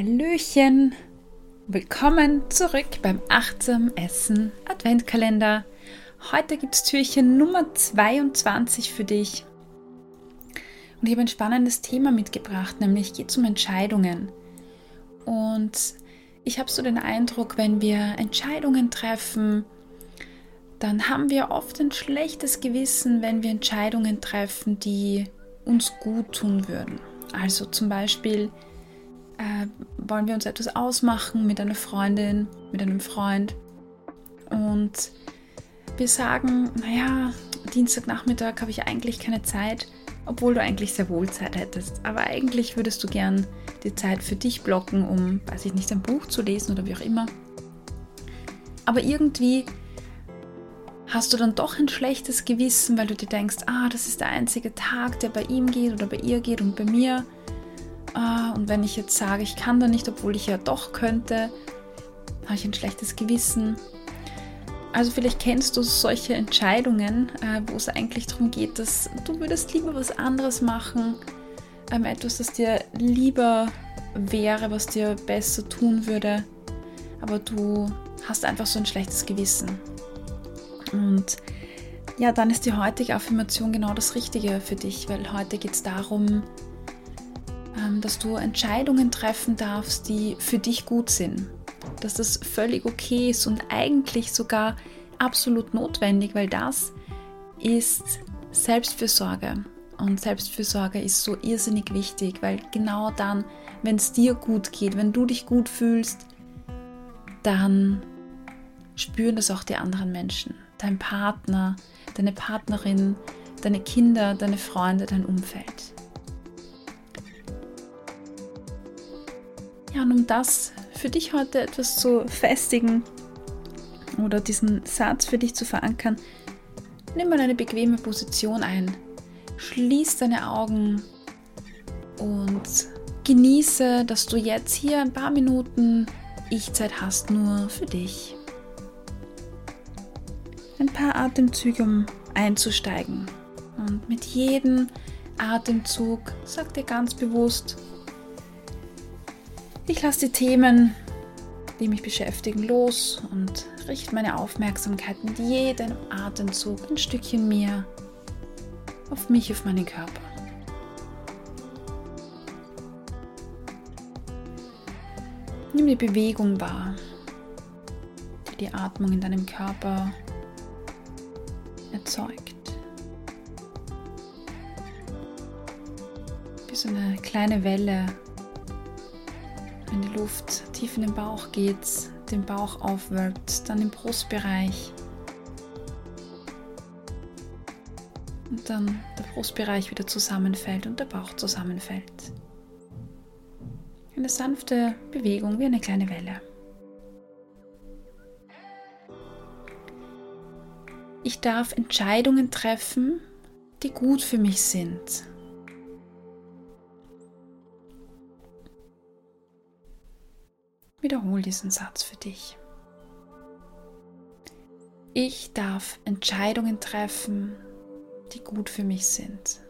Hallöchen! Willkommen zurück beim Achtsam Essen Adventkalender. Heute gibt es Türchen Nummer 22 für dich. Und ich habe ein spannendes Thema mitgebracht, nämlich geht es um Entscheidungen. Und ich habe so den Eindruck, wenn wir Entscheidungen treffen, dann haben wir oft ein schlechtes Gewissen, wenn wir Entscheidungen treffen, die uns gut tun würden. Also zum Beispiel äh, wollen wir uns etwas ausmachen mit einer Freundin, mit einem Freund und wir sagen, naja, Dienstagnachmittag habe ich eigentlich keine Zeit, obwohl du eigentlich sehr wohl Zeit hättest. Aber eigentlich würdest du gern die Zeit für dich blocken, um, weiß ich nicht, ein Buch zu lesen oder wie auch immer. Aber irgendwie hast du dann doch ein schlechtes Gewissen, weil du dir denkst, ah, das ist der einzige Tag, der bei ihm geht oder bei ihr geht und bei mir. Ah, und wenn ich jetzt sage, ich kann da nicht, obwohl ich ja doch könnte, habe ich ein schlechtes Gewissen. Also vielleicht kennst du solche Entscheidungen, äh, wo es eigentlich darum geht, dass du würdest lieber was anderes machen, ähm, etwas, das dir lieber wäre, was dir besser tun würde, aber du hast einfach so ein schlechtes Gewissen. Und ja, dann ist die heutige Affirmation genau das Richtige für dich, weil heute geht es darum, dass du Entscheidungen treffen darfst, die für dich gut sind. Dass das völlig okay ist und eigentlich sogar absolut notwendig, weil das ist Selbstfürsorge. Und Selbstfürsorge ist so irrsinnig wichtig, weil genau dann, wenn es dir gut geht, wenn du dich gut fühlst, dann spüren das auch die anderen Menschen. Dein Partner, deine Partnerin, deine Kinder, deine Freunde, dein Umfeld. Ja, und um das für dich heute etwas zu festigen oder diesen Satz für dich zu verankern, nimm mal eine bequeme Position ein. Schließ deine Augen und genieße, dass du jetzt hier ein paar Minuten Ich-Zeit hast, nur für dich. Ein paar Atemzüge, um einzusteigen. Und mit jedem Atemzug sag dir ganz bewusst, ich lasse die Themen, die mich beschäftigen, los und richte meine Aufmerksamkeit mit jedem Atemzug ein Stückchen mehr auf mich, auf meinen Körper. Nimm die Bewegung wahr, die die Atmung in deinem Körper erzeugt. Wie so eine kleine Welle wenn die Luft tief in den Bauch geht, den Bauch aufwölbt, dann im Brustbereich. Und dann der Brustbereich wieder zusammenfällt und der Bauch zusammenfällt. Eine sanfte Bewegung wie eine kleine Welle. Ich darf Entscheidungen treffen, die gut für mich sind. Wiederhol diesen Satz für dich. Ich darf Entscheidungen treffen, die gut für mich sind.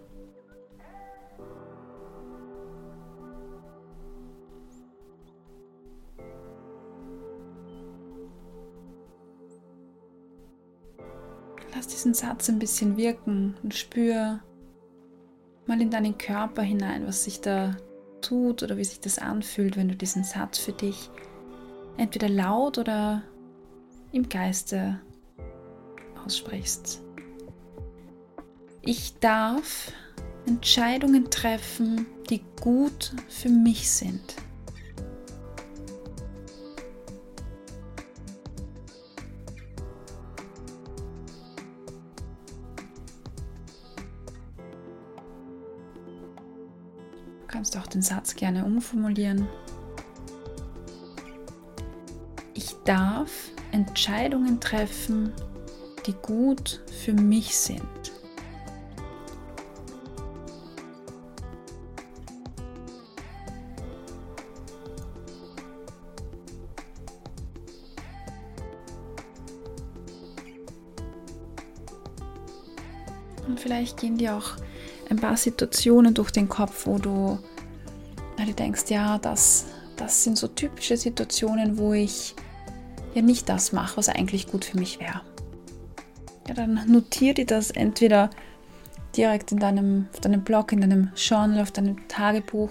Lass diesen Satz ein bisschen wirken und spür mal in deinen Körper hinein, was sich da tut oder wie sich das anfühlt, wenn du diesen Satz für dich entweder laut oder im Geiste aussprichst. Ich darf Entscheidungen treffen, die gut für mich sind. Kannst auch den Satz gerne umformulieren. Ich darf Entscheidungen treffen, die gut für mich sind. Und vielleicht gehen dir auch ein paar Situationen durch den Kopf, wo du, na, du denkst, ja, das, das sind so typische Situationen, wo ich ja nicht das mache, was eigentlich gut für mich wäre. Ja, dann notiere dir das entweder direkt in deinem, auf deinem Blog, in deinem Journal, auf deinem Tagebuch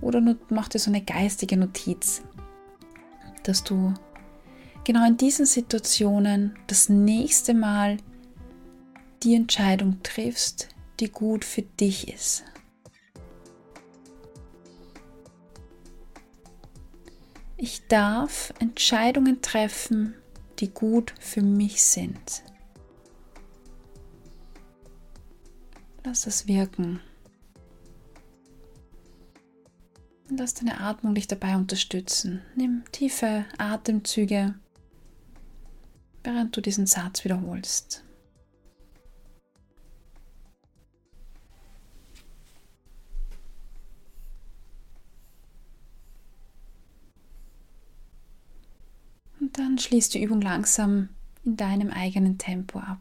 oder mach dir so eine geistige Notiz, dass du genau in diesen Situationen das nächste Mal die Entscheidung triffst, die gut für dich ist. Ich darf Entscheidungen treffen, die gut für mich sind. Lass das wirken. Lass deine Atmung dich dabei unterstützen. Nimm tiefe Atemzüge, während du diesen Satz wiederholst. Schließt die Übung langsam in deinem eigenen Tempo ab.